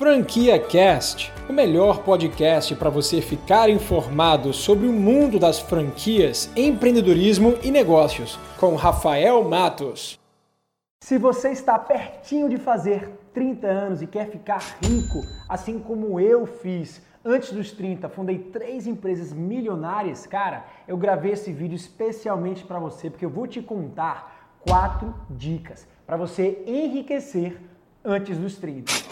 Franquia Cast, o melhor podcast para você ficar informado sobre o mundo das franquias, empreendedorismo e negócios, com Rafael Matos. Se você está pertinho de fazer 30 anos e quer ficar rico, assim como eu fiz antes dos 30, fundei três empresas milionárias, cara, eu gravei esse vídeo especialmente para você porque eu vou te contar quatro dicas para você enriquecer antes dos 30.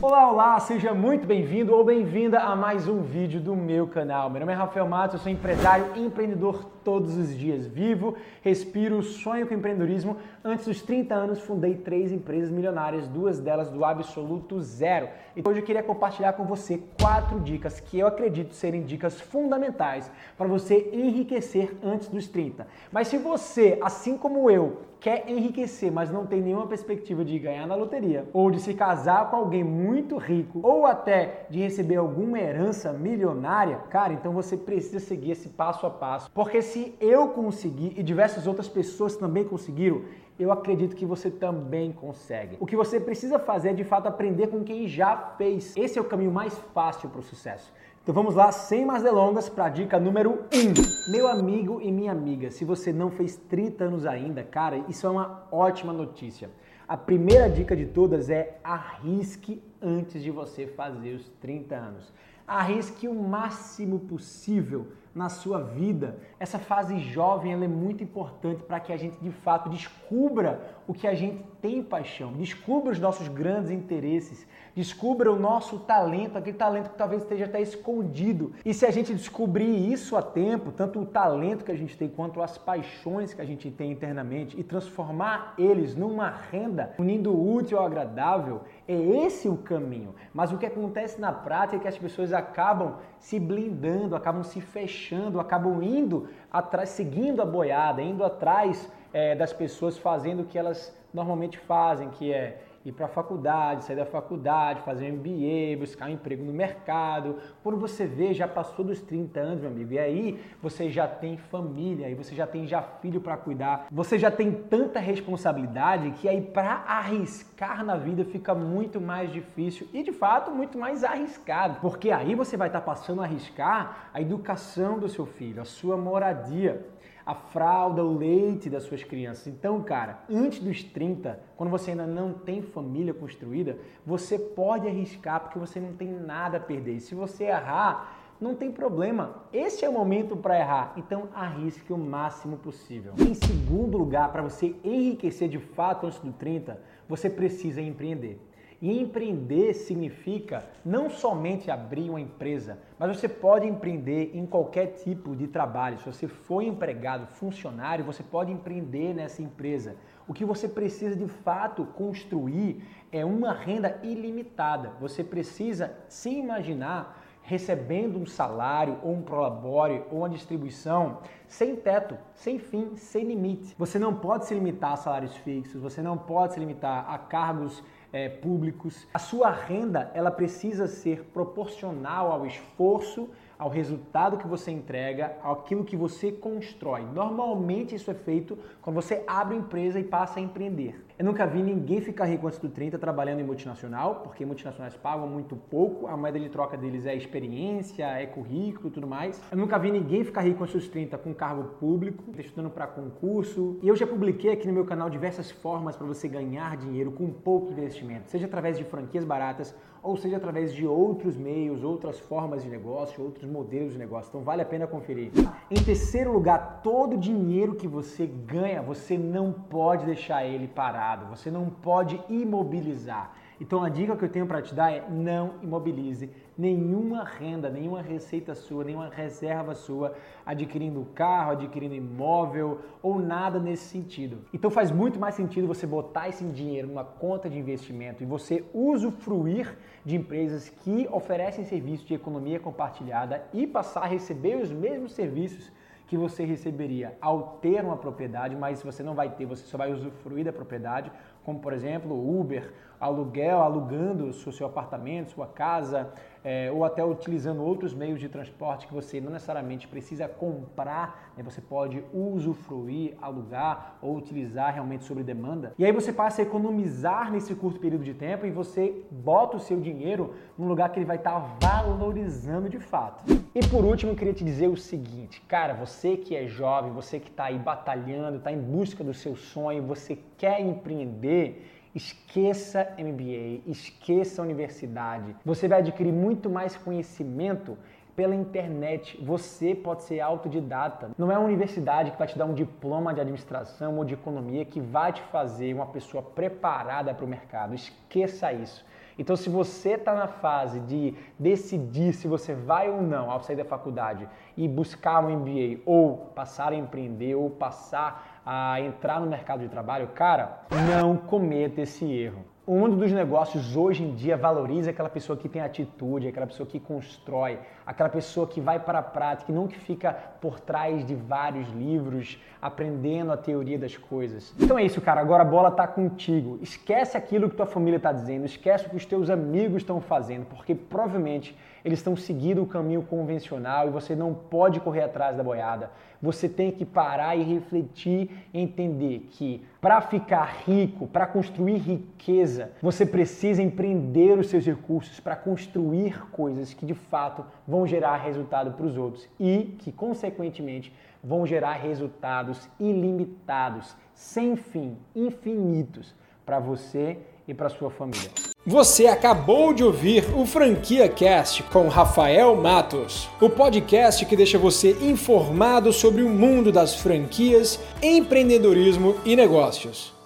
Olá, olá, seja muito bem-vindo ou bem-vinda a mais um vídeo do meu canal. Meu nome é Rafael Matos, eu sou empresário e empreendedor todos os dias. Vivo, respiro, sonho com empreendedorismo. Antes dos 30 anos, fundei três empresas milionárias, duas delas do absoluto zero. E hoje eu queria compartilhar com você quatro dicas que eu acredito serem dicas fundamentais para você enriquecer antes dos 30. Mas se você, assim como eu, quer enriquecer, mas não tem nenhuma perspectiva de ganhar na loteria, ou de se casar com alguém muito rico, ou até de receber alguma herança milionária, cara, então você precisa seguir esse passo a passo. Porque se eu conseguir e diversas outras pessoas também conseguiram, eu acredito que você também consegue. O que você precisa fazer é de fato aprender com quem já fez. Esse é o caminho mais fácil para o sucesso. Então vamos lá, sem mais delongas, para a dica número 1. Um. Meu amigo e minha amiga, se você não fez 30 anos ainda, cara, isso é uma ótima notícia. A primeira dica de todas é arrisque antes de você fazer os 30 anos. Arrisque o máximo possível na sua vida. Essa fase jovem é muito importante para que a gente de fato descubra o que a gente tem paixão, descubra os nossos grandes interesses, descubra o nosso talento, aquele talento que talvez esteja até escondido. E se a gente descobrir isso a tempo, tanto o talento que a gente tem quanto as paixões que a gente tem internamente e transformar eles numa renda, unindo útil ao agradável, é esse o caminho. Mas o que acontece na prática é que as pessoas acabam se blindando, acabam se fechando, acabam indo atrás, seguindo a boiada, indo atrás é, das pessoas fazendo o que elas normalmente fazem, que é ir para a faculdade, sair da faculdade, fazer um MBA, buscar um emprego no mercado. Quando você vê, já passou dos 30 anos, meu amigo, e aí você já tem família, aí você já tem já filho para cuidar, você já tem tanta responsabilidade que aí para arriscar na vida fica muito mais difícil e de fato muito mais arriscado, porque aí você vai estar tá passando a arriscar a educação do seu filho, a sua moradia a fralda, o leite das suas crianças. Então, cara, antes dos 30, quando você ainda não tem família construída, você pode arriscar porque você não tem nada a perder. E se você errar, não tem problema. Esse é o momento para errar. Então arrisque o máximo possível. Em segundo lugar, para você enriquecer de fato antes do 30, você precisa empreender. E empreender significa não somente abrir uma empresa, mas você pode empreender em qualquer tipo de trabalho. Se você for empregado, funcionário, você pode empreender nessa empresa. O que você precisa de fato construir é uma renda ilimitada. Você precisa se imaginar recebendo um salário ou um prolabore ou uma distribuição sem teto, sem fim, sem limite. Você não pode se limitar a salários fixos, você não pode se limitar a cargos é, públicos. A sua renda ela precisa ser proporcional ao esforço, ao resultado que você entrega, aquilo que você constrói. Normalmente isso é feito quando você abre uma empresa e passa a empreender. Eu nunca vi ninguém ficar rico antes do 30 trabalhando em multinacional, porque multinacionais pagam muito pouco, a moeda de troca deles é experiência, é currículo tudo mais. Eu nunca vi ninguém ficar rico antes dos 30 com cargo público, estudando para concurso. E eu já publiquei aqui no meu canal diversas formas para você ganhar dinheiro com pouco investimento, seja através de franquias baratas ou seja através de outros meios, outras formas de negócio, outros modelos de negócio. Então vale a pena conferir. Em terceiro lugar, todo dinheiro que você ganha, você não pode deixar ele parado, você não pode imobilizar. Então a dica que eu tenho para te dar é não imobilize nenhuma renda, nenhuma receita sua, nenhuma reserva sua adquirindo carro, adquirindo imóvel ou nada nesse sentido. Então faz muito mais sentido você botar esse dinheiro numa conta de investimento e você usufruir de empresas que oferecem serviços de economia compartilhada e passar a receber os mesmos serviços que você receberia ao ter uma propriedade, mas você não vai ter, você só vai usufruir da propriedade, como por exemplo Uber, aluguel, alugando o seu apartamento, sua casa, é, ou até utilizando outros meios de transporte que você não necessariamente precisa comprar, né? você pode usufruir, alugar ou utilizar realmente sobre demanda. E aí você passa a economizar nesse curto período de tempo e você bota o seu dinheiro num lugar que ele vai estar valorizando de fato. E por último, eu queria te dizer o seguinte, cara, você que é jovem, você que está aí batalhando, está em busca do seu sonho, você quer empreender, Esqueça MBA, esqueça universidade. Você vai adquirir muito mais conhecimento pela internet. Você pode ser autodidata. Não é a universidade que vai te dar um diploma de administração ou de economia que vai te fazer uma pessoa preparada para o mercado. Esqueça isso. Então, se você está na fase de decidir se você vai ou não ao sair da faculdade e buscar um MBA ou passar a empreender ou passar a entrar no mercado de trabalho, cara, não cometa esse erro. O mundo dos negócios hoje em dia valoriza aquela pessoa que tem atitude, aquela pessoa que constrói, aquela pessoa que vai para a prática, que nunca fica por trás de vários livros aprendendo a teoria das coisas. Então é isso, cara. Agora a bola tá contigo. Esquece aquilo que tua família está dizendo, esquece o que os teus amigos estão fazendo, porque provavelmente eles estão seguindo o caminho convencional e você não pode correr atrás da boiada. Você tem que parar e refletir e entender que para ficar rico, para construir riqueza, você precisa empreender os seus recursos para construir coisas que de fato vão gerar resultado para os outros e que, consequentemente, vão gerar resultados ilimitados, sem fim, infinitos para você e para sua família. Você acabou de ouvir o Franquia Cast com Rafael Matos, o podcast que deixa você informado sobre o mundo das franquias, empreendedorismo e negócios.